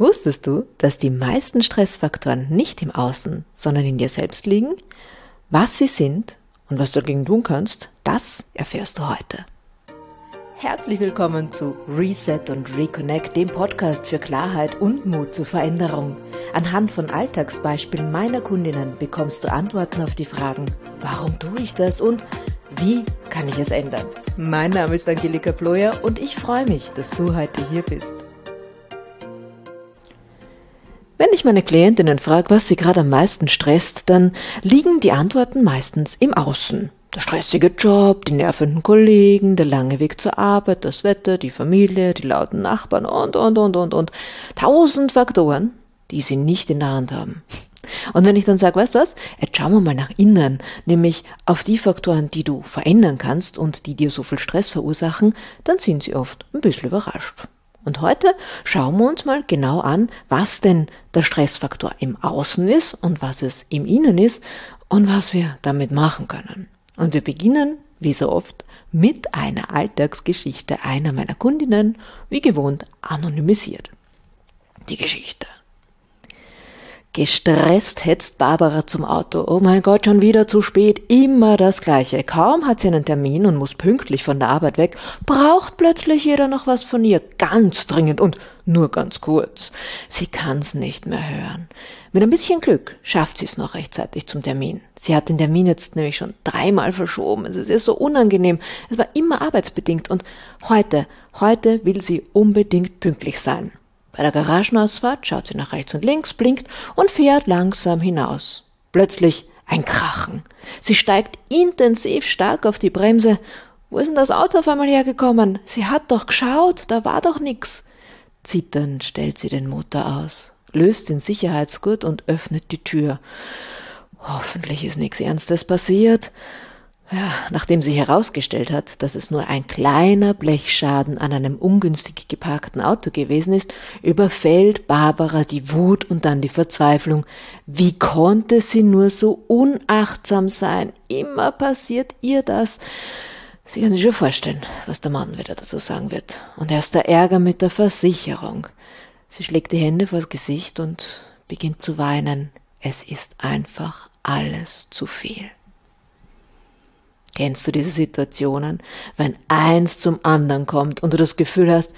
Wusstest du, dass die meisten Stressfaktoren nicht im Außen, sondern in dir selbst liegen? Was sie sind und was du dagegen tun kannst, das erfährst du heute. Herzlich willkommen zu Reset und Reconnect, dem Podcast für Klarheit und Mut zur Veränderung. Anhand von Alltagsbeispielen meiner Kundinnen bekommst du Antworten auf die Fragen, warum tue ich das und wie kann ich es ändern? Mein Name ist Angelika Ployer und ich freue mich, dass du heute hier bist. Wenn ich meine Klientinnen frage, was sie gerade am meisten stresst, dann liegen die Antworten meistens im Außen. Der stressige Job, die nervenden Kollegen, der lange Weg zur Arbeit, das Wetter, die Familie, die lauten Nachbarn und, und, und, und, und. Tausend Faktoren, die sie nicht in der Hand haben. Und wenn ich dann sage, weißt du was, jetzt schauen wir mal nach innen, nämlich auf die Faktoren, die du verändern kannst und die dir so viel Stress verursachen, dann sind sie oft ein bisschen überrascht. Und heute schauen wir uns mal genau an, was denn der Stressfaktor im Außen ist und was es im Innen ist und was wir damit machen können. Und wir beginnen, wie so oft, mit einer Alltagsgeschichte einer meiner Kundinnen, wie gewohnt anonymisiert. Die Geschichte. Gestresst hetzt Barbara zum Auto. Oh mein Gott, schon wieder zu spät. Immer das Gleiche. Kaum hat sie einen Termin und muss pünktlich von der Arbeit weg, braucht plötzlich jeder noch was von ihr. Ganz dringend und nur ganz kurz. Sie kann's nicht mehr hören. Mit ein bisschen Glück schafft sie es noch rechtzeitig zum Termin. Sie hat den Termin jetzt nämlich schon dreimal verschoben. Es ist ihr so unangenehm. Es war immer arbeitsbedingt und heute, heute will sie unbedingt pünktlich sein. Bei der Garagenausfahrt schaut sie nach rechts und links, blinkt und fährt langsam hinaus. Plötzlich ein Krachen. Sie steigt intensiv stark auf die Bremse. Wo ist denn das Auto auf einmal hergekommen? Sie hat doch geschaut, da war doch nix. Zitternd stellt sie den Motor aus, löst den Sicherheitsgurt und öffnet die Tür. Hoffentlich ist nichts Ernstes passiert. Ja, nachdem sie herausgestellt hat, dass es nur ein kleiner Blechschaden an einem ungünstig geparkten Auto gewesen ist, überfällt Barbara die Wut und dann die Verzweiflung. Wie konnte sie nur so unachtsam sein? Immer passiert ihr das. Sie kann sich schon vorstellen, was der Mann wieder dazu sagen wird. Und erst der Ärger mit der Versicherung. Sie schlägt die Hände vors Gesicht und beginnt zu weinen. Es ist einfach alles zu viel. Kennst du diese Situationen, wenn eins zum anderen kommt und du das Gefühl hast,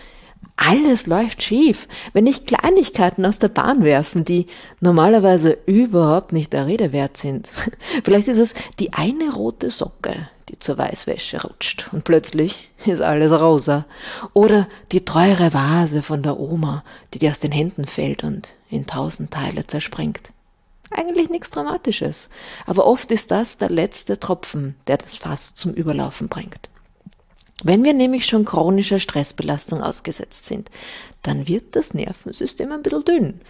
alles läuft schief, wenn nicht Kleinigkeiten aus der Bahn werfen, die normalerweise überhaupt nicht der Rede wert sind. Vielleicht ist es die eine rote Socke, die zur Weißwäsche rutscht und plötzlich ist alles rosa. Oder die teure Vase von der Oma, die dir aus den Händen fällt und in tausend Teile zerspringt. Eigentlich nichts Dramatisches. Aber oft ist das der letzte Tropfen, der das Fass zum Überlaufen bringt. Wenn wir nämlich schon chronischer Stressbelastung ausgesetzt sind, dann wird das Nervensystem ein bisschen dünn.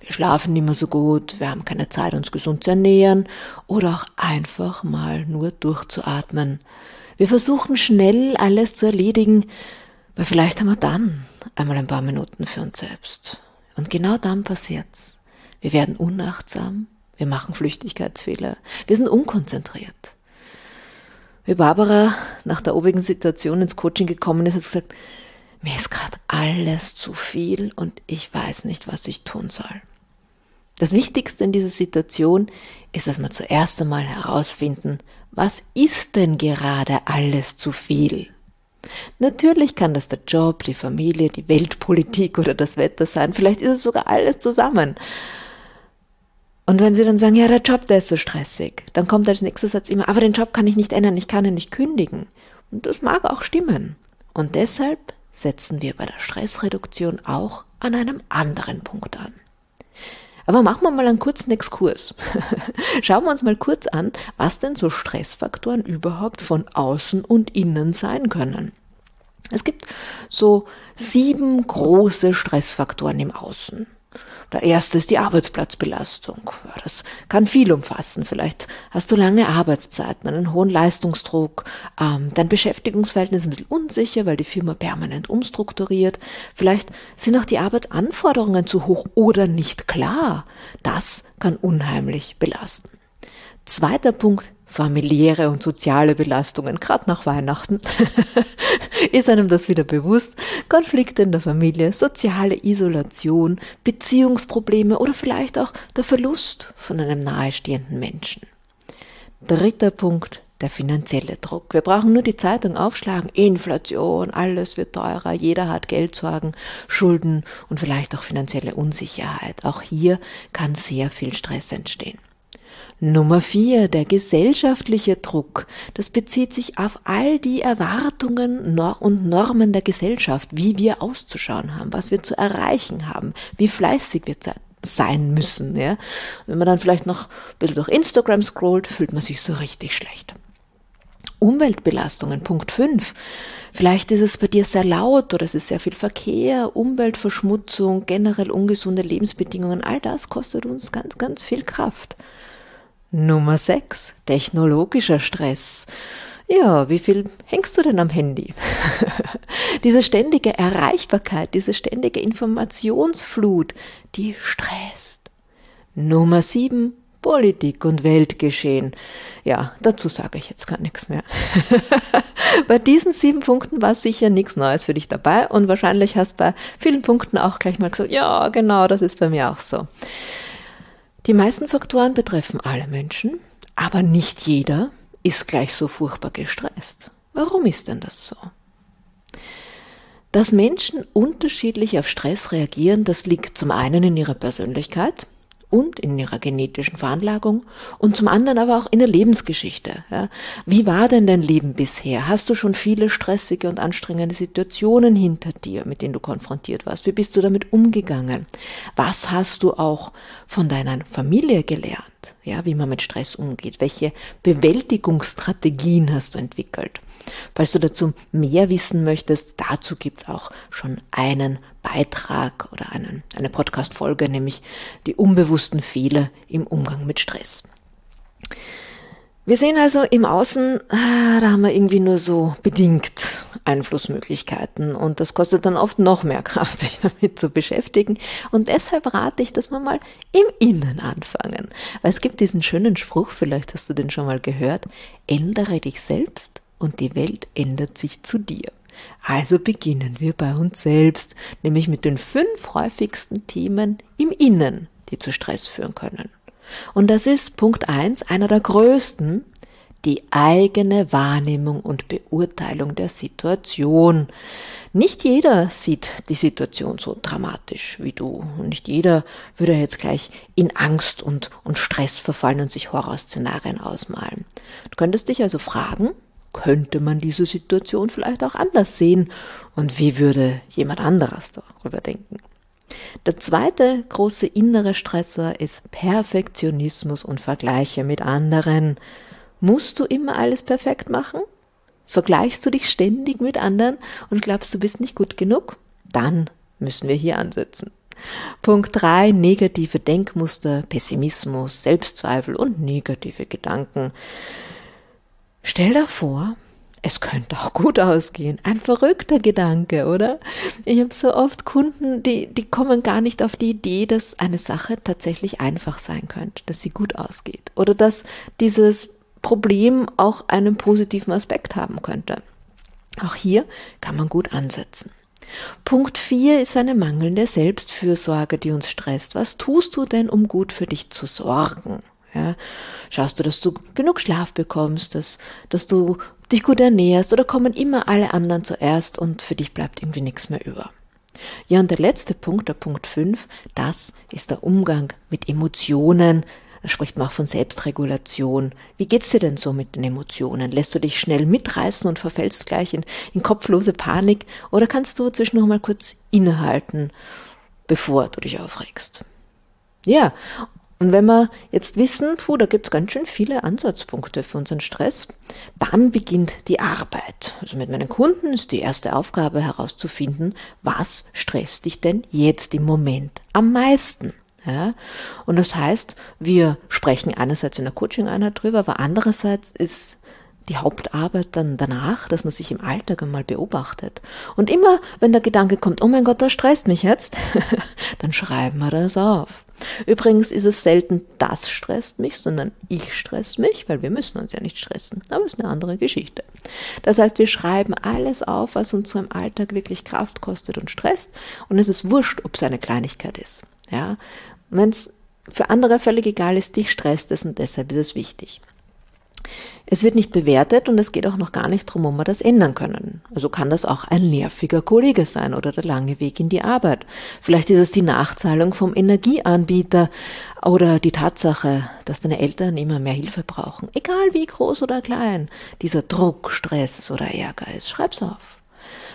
Wir schlafen nicht mehr so gut, wir haben keine Zeit, uns gesund zu ernähren oder auch einfach mal nur durchzuatmen. Wir versuchen schnell alles zu erledigen, weil vielleicht haben wir dann einmal ein paar Minuten für uns selbst. Und genau dann passiert's. Wir werden unachtsam, wir machen Flüchtigkeitsfehler, wir sind unkonzentriert. Wie Barbara nach der obigen Situation ins Coaching gekommen ist, hat sie gesagt, mir ist gerade alles zu viel und ich weiß nicht, was ich tun soll. Das Wichtigste in dieser Situation ist, dass wir zuerst einmal herausfinden, was ist denn gerade alles zu viel? Natürlich kann das der Job, die Familie, die Weltpolitik oder das Wetter sein, vielleicht ist es sogar alles zusammen. Und wenn sie dann sagen, ja, der Job, der ist so stressig, dann kommt als nächster Satz immer, aber den Job kann ich nicht ändern, ich kann ihn nicht kündigen. Und das mag auch stimmen. Und deshalb setzen wir bei der Stressreduktion auch an einem anderen Punkt an. Aber machen wir mal einen kurzen Exkurs. Schauen wir uns mal kurz an, was denn so Stressfaktoren überhaupt von außen und innen sein können. Es gibt so sieben große Stressfaktoren im Außen. Der erste ist die Arbeitsplatzbelastung. Ja, das kann viel umfassen. Vielleicht hast du lange Arbeitszeiten, einen hohen Leistungsdruck, ähm, dein Beschäftigungsverhältnis ist ein bisschen unsicher, weil die Firma permanent umstrukturiert. Vielleicht sind auch die Arbeitsanforderungen zu hoch oder nicht klar. Das kann unheimlich belasten. Zweiter Punkt, familiäre und soziale Belastungen, gerade nach Weihnachten. Ist einem das wieder bewusst? Konflikte in der Familie, soziale Isolation, Beziehungsprobleme oder vielleicht auch der Verlust von einem nahestehenden Menschen. Dritter Punkt, der finanzielle Druck. Wir brauchen nur die Zeitung aufschlagen. Inflation, alles wird teurer, jeder hat Geldsorgen, Schulden und vielleicht auch finanzielle Unsicherheit. Auch hier kann sehr viel Stress entstehen. Nummer vier, der gesellschaftliche Druck. Das bezieht sich auf all die Erwartungen und Normen der Gesellschaft, wie wir auszuschauen haben, was wir zu erreichen haben, wie fleißig wir sein müssen. Ja? Wenn man dann vielleicht noch ein bisschen durch Instagram scrollt, fühlt man sich so richtig schlecht. Umweltbelastungen, Punkt 5. Vielleicht ist es bei dir sehr laut oder es ist sehr viel Verkehr, Umweltverschmutzung, generell ungesunde Lebensbedingungen. All das kostet uns ganz, ganz viel Kraft. Nummer 6. Technologischer Stress. Ja, wie viel hängst du denn am Handy? diese ständige Erreichbarkeit, diese ständige Informationsflut, die stresst. Nummer 7. Politik und Weltgeschehen. Ja, dazu sage ich jetzt gar nichts mehr. bei diesen sieben Punkten war sicher nichts Neues für dich dabei und wahrscheinlich hast bei vielen Punkten auch gleich mal gesagt, ja, genau, das ist bei mir auch so. Die meisten Faktoren betreffen alle Menschen, aber nicht jeder ist gleich so furchtbar gestresst. Warum ist denn das so? Dass Menschen unterschiedlich auf Stress reagieren, das liegt zum einen in ihrer Persönlichkeit, und in ihrer genetischen Veranlagung und zum anderen aber auch in der Lebensgeschichte. Ja. Wie war denn dein Leben bisher? Hast du schon viele stressige und anstrengende Situationen hinter dir, mit denen du konfrontiert warst? Wie bist du damit umgegangen? Was hast du auch von deiner Familie gelernt? Ja, wie man mit Stress umgeht? Welche Bewältigungsstrategien hast du entwickelt? Falls du dazu mehr wissen möchtest, dazu gibt's auch schon einen Beitrag oder einen, eine Podcast-Folge, nämlich die unbewussten Fehler im Umgang mit Stress. Wir sehen also im Außen, ah, da haben wir irgendwie nur so bedingt Einflussmöglichkeiten und das kostet dann oft noch mehr Kraft, sich damit zu beschäftigen und deshalb rate ich, dass wir mal im Innen anfangen, weil es gibt diesen schönen Spruch, vielleicht hast du den schon mal gehört, ändere dich selbst und die Welt ändert sich zu dir. Also beginnen wir bei uns selbst, nämlich mit den fünf häufigsten Themen im Innen, die zu Stress führen können. Und das ist Punkt eins, einer der größten, die eigene Wahrnehmung und Beurteilung der Situation. Nicht jeder sieht die Situation so dramatisch wie du. Und nicht jeder würde jetzt gleich in Angst und, und Stress verfallen und sich Horrorszenarien ausmalen. Du könntest dich also fragen, könnte man diese Situation vielleicht auch anders sehen und wie würde jemand anderes darüber denken. Der zweite große innere Stressor ist Perfektionismus und Vergleiche mit anderen. Musst du immer alles perfekt machen? Vergleichst du dich ständig mit anderen und glaubst, du bist nicht gut genug? Dann müssen wir hier ansetzen. Punkt drei: Negative Denkmuster, Pessimismus, Selbstzweifel und negative Gedanken. Stell dir vor, es könnte auch gut ausgehen. Ein verrückter Gedanke, oder? Ich habe so oft Kunden, die, die kommen gar nicht auf die Idee, dass eine Sache tatsächlich einfach sein könnte, dass sie gut ausgeht oder dass dieses Problem auch einen positiven Aspekt haben könnte. Auch hier kann man gut ansetzen. Punkt 4 ist eine mangelnde Selbstfürsorge, die uns stresst. Was tust du denn, um gut für dich zu sorgen? Ja, schaust du, dass du genug Schlaf bekommst, dass, dass du dich gut ernährst oder kommen immer alle anderen zuerst und für dich bleibt irgendwie nichts mehr über. Ja, und der letzte Punkt, der Punkt 5, das ist der Umgang mit Emotionen. Da spricht man auch von Selbstregulation. Wie geht's dir denn so mit den Emotionen? Lässt du dich schnell mitreißen und verfällst gleich in, in kopflose Panik? Oder kannst du zwischendurch mal kurz innehalten, bevor du dich aufregst? Ja, und wenn wir jetzt wissen, puh, da gibt's ganz schön viele Ansatzpunkte für unseren Stress, dann beginnt die Arbeit. Also mit meinen Kunden ist die erste Aufgabe herauszufinden, was stresst dich denn jetzt im Moment am meisten? Ja? Und das heißt, wir sprechen einerseits in der Coaching-Einheit drüber, aber andererseits ist die Hauptarbeit dann danach, dass man sich im Alltag einmal beobachtet. Und immer, wenn der Gedanke kommt, oh mein Gott, das stresst mich jetzt, dann schreiben wir das auf. Übrigens ist es selten, das stresst mich, sondern ich stress mich, weil wir müssen uns ja nicht stressen. Aber es ist eine andere Geschichte. Das heißt, wir schreiben alles auf, was uns so im Alltag wirklich Kraft kostet und stresst. Und es ist wurscht, ob es eine Kleinigkeit ist. Ja, wenn es für andere völlig egal ist, dich stresst es und deshalb ist es wichtig. Es wird nicht bewertet und es geht auch noch gar nicht darum, ob wir das ändern können. Also kann das auch ein nerviger Kollege sein oder der lange Weg in die Arbeit. Vielleicht ist es die Nachzahlung vom Energieanbieter oder die Tatsache, dass deine Eltern immer mehr Hilfe brauchen. Egal wie groß oder klein dieser Druck, Stress oder Ärger ist. Schreib's auf.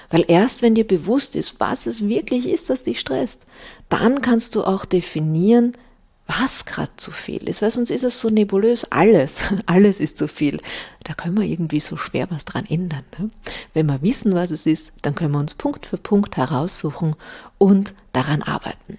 Weil erst wenn dir bewusst ist, was es wirklich ist, das dich stresst, dann kannst du auch definieren, was gerade zu viel ist, weil sonst ist es so nebulös, alles, alles ist zu viel. Da können wir irgendwie so schwer was dran ändern. Ne? Wenn wir wissen, was es ist, dann können wir uns Punkt für Punkt heraussuchen und daran arbeiten.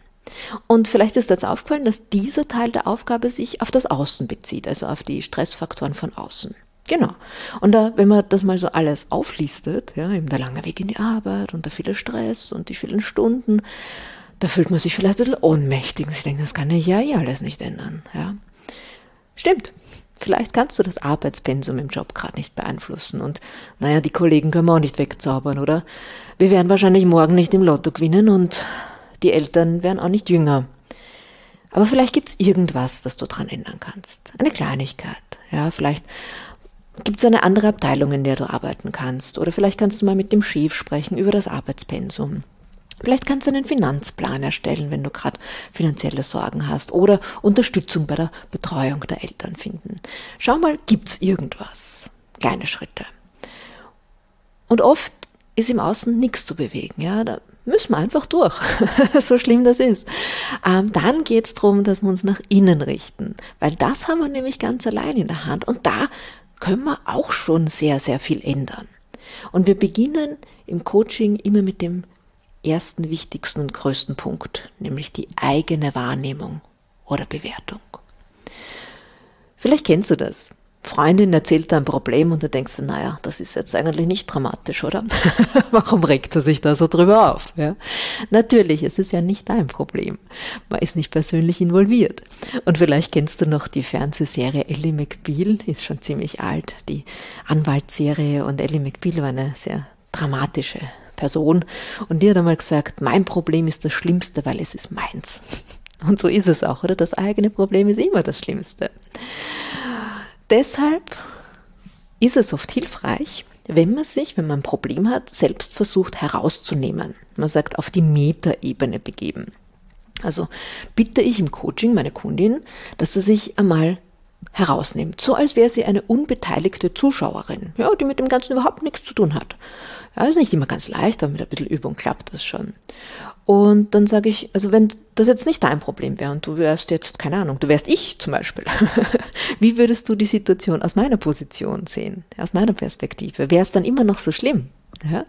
Und vielleicht ist jetzt aufgefallen, dass dieser Teil der Aufgabe sich auf das Außen bezieht, also auf die Stressfaktoren von außen. Genau. Und da, wenn man das mal so alles auflistet, ja, eben der lange Weg in die Arbeit und der viele Stress und die vielen Stunden, da fühlt man sich vielleicht ein bisschen ohnmächtig. Ich denke, das kann ich ja eh alles nicht ändern. Ja. Stimmt. Vielleicht kannst du das Arbeitspensum im Job gerade nicht beeinflussen. Und naja, die Kollegen können wir auch nicht wegzaubern, oder? Wir werden wahrscheinlich morgen nicht im Lotto gewinnen und die Eltern werden auch nicht jünger. Aber vielleicht gibt es irgendwas, das du dran ändern kannst. Eine Kleinigkeit. Ja, vielleicht gibt es eine andere Abteilung, in der du arbeiten kannst. Oder vielleicht kannst du mal mit dem Chef sprechen über das Arbeitspensum. Vielleicht kannst du einen Finanzplan erstellen, wenn du gerade finanzielle Sorgen hast oder Unterstützung bei der Betreuung der Eltern finden. Schau mal, gibt's irgendwas? Kleine Schritte. Und oft ist im Außen nichts zu bewegen, ja, da müssen wir einfach durch, so schlimm das ist. Ähm, dann geht's darum, dass wir uns nach innen richten, weil das haben wir nämlich ganz allein in der Hand und da können wir auch schon sehr, sehr viel ändern. Und wir beginnen im Coaching immer mit dem ersten wichtigsten und größten Punkt, nämlich die eigene Wahrnehmung oder Bewertung. Vielleicht kennst du das. Freundin erzählt ein Problem und du denkst, naja, das ist jetzt eigentlich nicht dramatisch, oder? Warum regt sie sich da so drüber auf? Ja? Natürlich, es ist ja nicht dein Problem. Man ist nicht persönlich involviert. Und vielleicht kennst du noch die Fernsehserie Ellie McBeal, ist schon ziemlich alt, die Anwaltsserie und Ellie McBeal war eine sehr dramatische Person und die hat einmal gesagt, mein Problem ist das Schlimmste, weil es ist meins. Und so ist es auch, oder? Das eigene Problem ist immer das Schlimmste. Deshalb ist es oft hilfreich, wenn man sich, wenn man ein Problem hat, selbst versucht herauszunehmen. Man sagt, auf die Metaebene begeben. Also bitte ich im Coaching meine Kundin, dass sie sich einmal herausnimmt, so als wäre sie eine unbeteiligte Zuschauerin, ja, die mit dem Ganzen überhaupt nichts zu tun hat. Ja, ist nicht immer ganz leicht, aber mit ein bisschen Übung klappt das schon. Und dann sage ich, also wenn das jetzt nicht dein Problem wäre und du wärst jetzt, keine Ahnung, du wärst ich zum Beispiel, wie würdest du die Situation aus meiner Position sehen, aus meiner Perspektive? Wäre es dann immer noch so schlimm? Ja?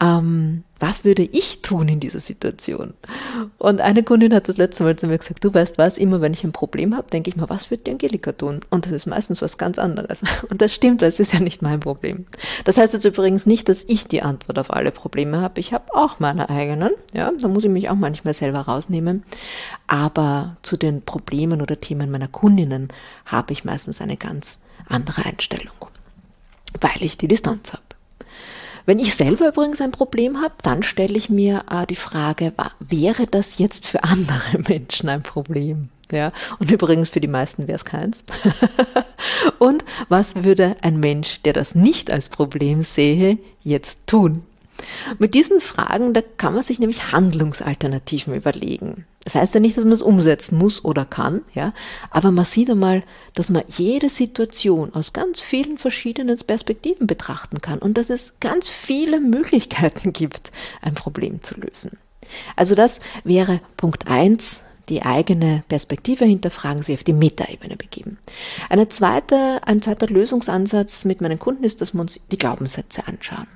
Ähm, was würde ich tun in dieser Situation? Und eine Kundin hat das letzte Mal zu mir gesagt, du weißt was, immer wenn ich ein Problem habe, denke ich mal, was wird die Angelika tun? Und das ist meistens was ganz anderes. Und das stimmt, weil es ist ja nicht mein Problem. Das heißt jetzt übrigens nicht, dass ich die Antwort auf alle Probleme habe. Ich habe auch meine eigenen, ja, da muss ich mich auch manchmal selber rausnehmen. Aber zu den Problemen oder Themen meiner Kundinnen habe ich meistens eine ganz andere Einstellung, weil ich die Distanz habe. Wenn ich selber übrigens ein Problem habe, dann stelle ich mir äh, die Frage, wäre das jetzt für andere Menschen ein Problem? Ja, und übrigens für die meisten wäre es keins. und was würde ein Mensch, der das nicht als Problem sehe, jetzt tun? Mit diesen Fragen, da kann man sich nämlich Handlungsalternativen überlegen. Das heißt ja nicht, dass man es umsetzen muss oder kann, ja, aber man sieht einmal, dass man jede Situation aus ganz vielen verschiedenen Perspektiven betrachten kann und dass es ganz viele Möglichkeiten gibt, ein Problem zu lösen. Also das wäre Punkt eins die eigene Perspektive hinterfragen, sich auf die Metaebene begeben. Eine zweite, ein zweiter Lösungsansatz mit meinen Kunden ist, dass wir uns die Glaubenssätze anschauen.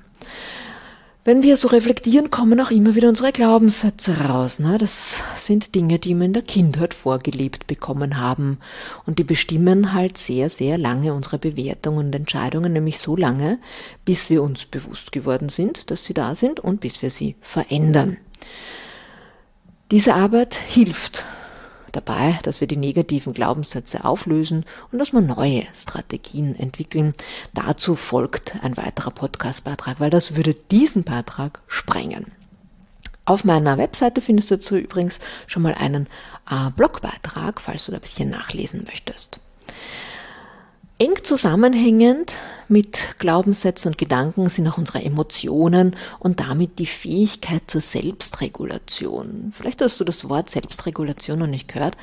Wenn wir so reflektieren, kommen auch immer wieder unsere Glaubenssätze raus. Ne? Das sind Dinge, die wir in der Kindheit vorgelebt bekommen haben. Und die bestimmen halt sehr, sehr lange unsere Bewertungen und Entscheidungen, nämlich so lange, bis wir uns bewusst geworden sind, dass sie da sind und bis wir sie verändern. Diese Arbeit hilft, dabei, dass wir die negativen Glaubenssätze auflösen und dass wir neue Strategien entwickeln. Dazu folgt ein weiterer Podcastbeitrag, weil das würde diesen Beitrag sprengen. Auf meiner Webseite findest du dazu übrigens schon mal einen äh, Blogbeitrag, falls du da ein bisschen nachlesen möchtest. Eng zusammenhängend mit Glaubenssätzen und Gedanken sind auch unsere Emotionen und damit die Fähigkeit zur Selbstregulation. Vielleicht hast du das Wort Selbstregulation noch nicht gehört.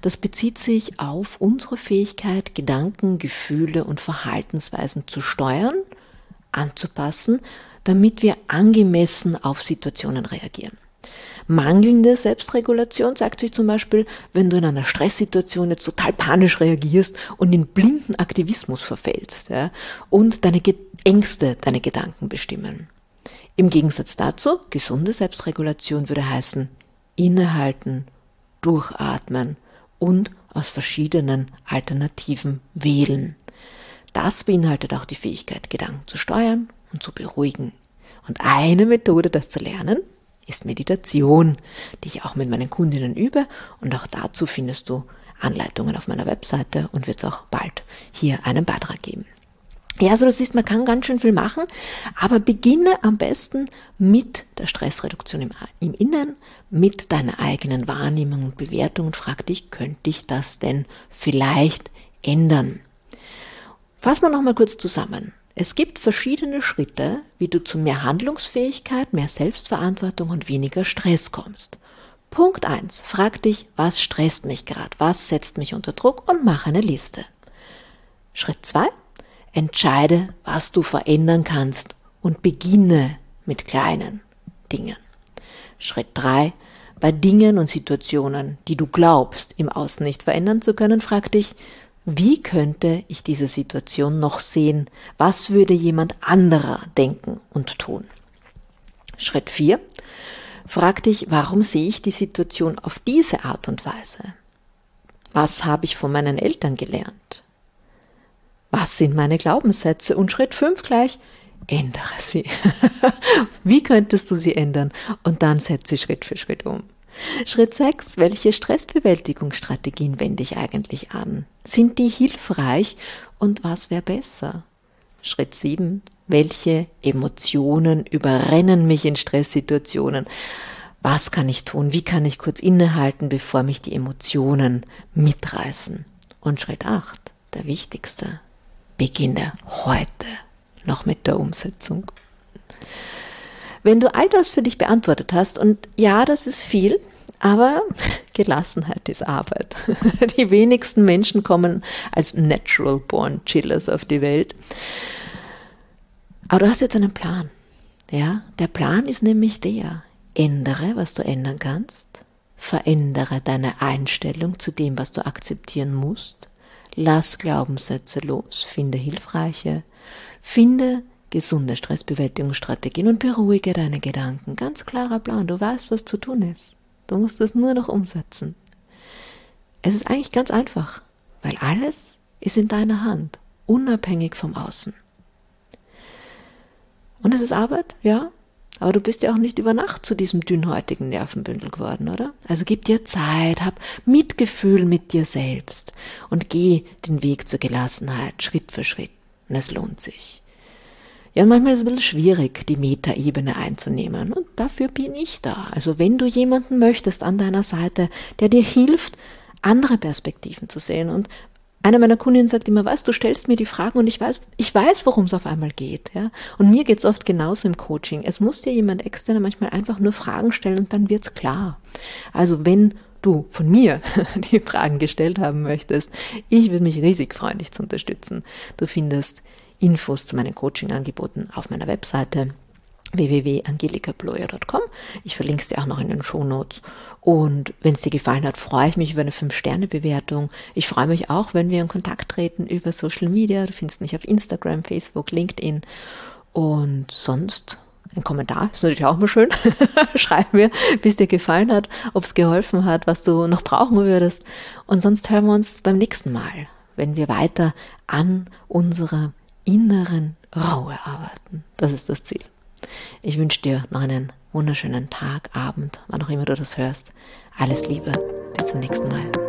Das bezieht sich auf unsere Fähigkeit, Gedanken, Gefühle und Verhaltensweisen zu steuern, anzupassen, damit wir angemessen auf Situationen reagieren. Mangelnde Selbstregulation zeigt sich zum Beispiel, wenn du in einer Stresssituation jetzt total panisch reagierst und in blinden Aktivismus verfällst ja, und deine Ängste deine Gedanken bestimmen. Im Gegensatz dazu, gesunde Selbstregulation würde heißen, innehalten, durchatmen und aus verschiedenen Alternativen wählen. Das beinhaltet auch die Fähigkeit, Gedanken zu steuern und zu beruhigen. Und eine Methode, das zu lernen, ist Meditation, die ich auch mit meinen Kundinnen übe und auch dazu findest du Anleitungen auf meiner Webseite und wird es auch bald hier einen Beitrag geben. Ja, also du siehst, man kann ganz schön viel machen, aber beginne am besten mit der Stressreduktion im, im Innen, mit deiner eigenen Wahrnehmung und Bewertung und frag dich, könnte ich das denn vielleicht ändern? Fassen wir nochmal kurz zusammen. Es gibt verschiedene Schritte, wie du zu mehr Handlungsfähigkeit, mehr Selbstverantwortung und weniger Stress kommst. Punkt 1. Frag dich, was stresst mich gerade, was setzt mich unter Druck und mach eine Liste. Schritt 2. Entscheide, was du verändern kannst und beginne mit kleinen Dingen. Schritt 3. Bei Dingen und Situationen, die du glaubst, im Außen nicht verändern zu können, frag dich, wie könnte ich diese Situation noch sehen? Was würde jemand anderer denken und tun? Schritt 4. Frag dich, warum sehe ich die Situation auf diese Art und Weise? Was habe ich von meinen Eltern gelernt? Was sind meine Glaubenssätze? Und Schritt 5 gleich, ändere sie. Wie könntest du sie ändern? Und dann setze sie Schritt für Schritt um. Schritt 6. Welche Stressbewältigungsstrategien wende ich eigentlich an? Sind die hilfreich und was wäre besser? Schritt 7. Welche Emotionen überrennen mich in Stresssituationen? Was kann ich tun? Wie kann ich kurz innehalten, bevor mich die Emotionen mitreißen? Und Schritt 8. Der wichtigste. Beginne heute noch mit der Umsetzung. Wenn du all das für dich beantwortet hast, und ja, das ist viel, aber Gelassenheit ist Arbeit. Die wenigsten Menschen kommen als natural born chillers auf die Welt. Aber du hast jetzt einen Plan. Ja, der Plan ist nämlich der. Ändere, was du ändern kannst. Verändere deine Einstellung zu dem, was du akzeptieren musst. Lass Glaubenssätze los. Finde hilfreiche. Finde gesunde Stressbewältigungsstrategien und beruhige deine Gedanken. Ganz klarer Plan. Du weißt, was zu tun ist. Du musst es nur noch umsetzen. Es ist eigentlich ganz einfach, weil alles ist in deiner Hand, unabhängig vom Außen. Und es ist Arbeit, ja, aber du bist ja auch nicht über Nacht zu diesem dünnhäutigen Nervenbündel geworden, oder? Also gib dir Zeit, hab Mitgefühl mit dir selbst und geh den Weg zur Gelassenheit Schritt für Schritt. Und es lohnt sich. Ja, manchmal ist es ein bisschen schwierig, die Metaebene einzunehmen. Und dafür bin ich da. Also wenn du jemanden möchtest an deiner Seite, der dir hilft, andere Perspektiven zu sehen. Und einer meiner Kundinnen sagt immer, weißt du, stellst mir die Fragen und ich weiß, ich weiß, worum es auf einmal geht. Ja? Und mir geht es oft genauso im Coaching. Es muss dir jemand externer manchmal einfach nur Fragen stellen und dann wird's klar. Also wenn du von mir die Fragen gestellt haben möchtest, ich würde mich riesig freuen, dich zu unterstützen. Du findest Infos zu meinen Coaching-Angeboten auf meiner Webseite www.angelikabloyer.com. Ich verlinke es dir auch noch in den Shownotes. Und wenn es dir gefallen hat, freue ich mich über eine 5-Sterne-Bewertung. Ich freue mich auch, wenn wir in Kontakt treten über Social Media. Du findest mich auf Instagram, Facebook, LinkedIn. Und sonst ein Kommentar ist natürlich auch mal schön. Schreib mir, wie es dir gefallen hat, ob es geholfen hat, was du noch brauchen würdest. Und sonst hören wir uns beim nächsten Mal, wenn wir weiter an unserer inneren Ruhe arbeiten. Das ist das Ziel. Ich wünsche dir noch einen wunderschönen Tag, Abend, wann auch immer du das hörst. Alles Liebe. Bis zum nächsten Mal.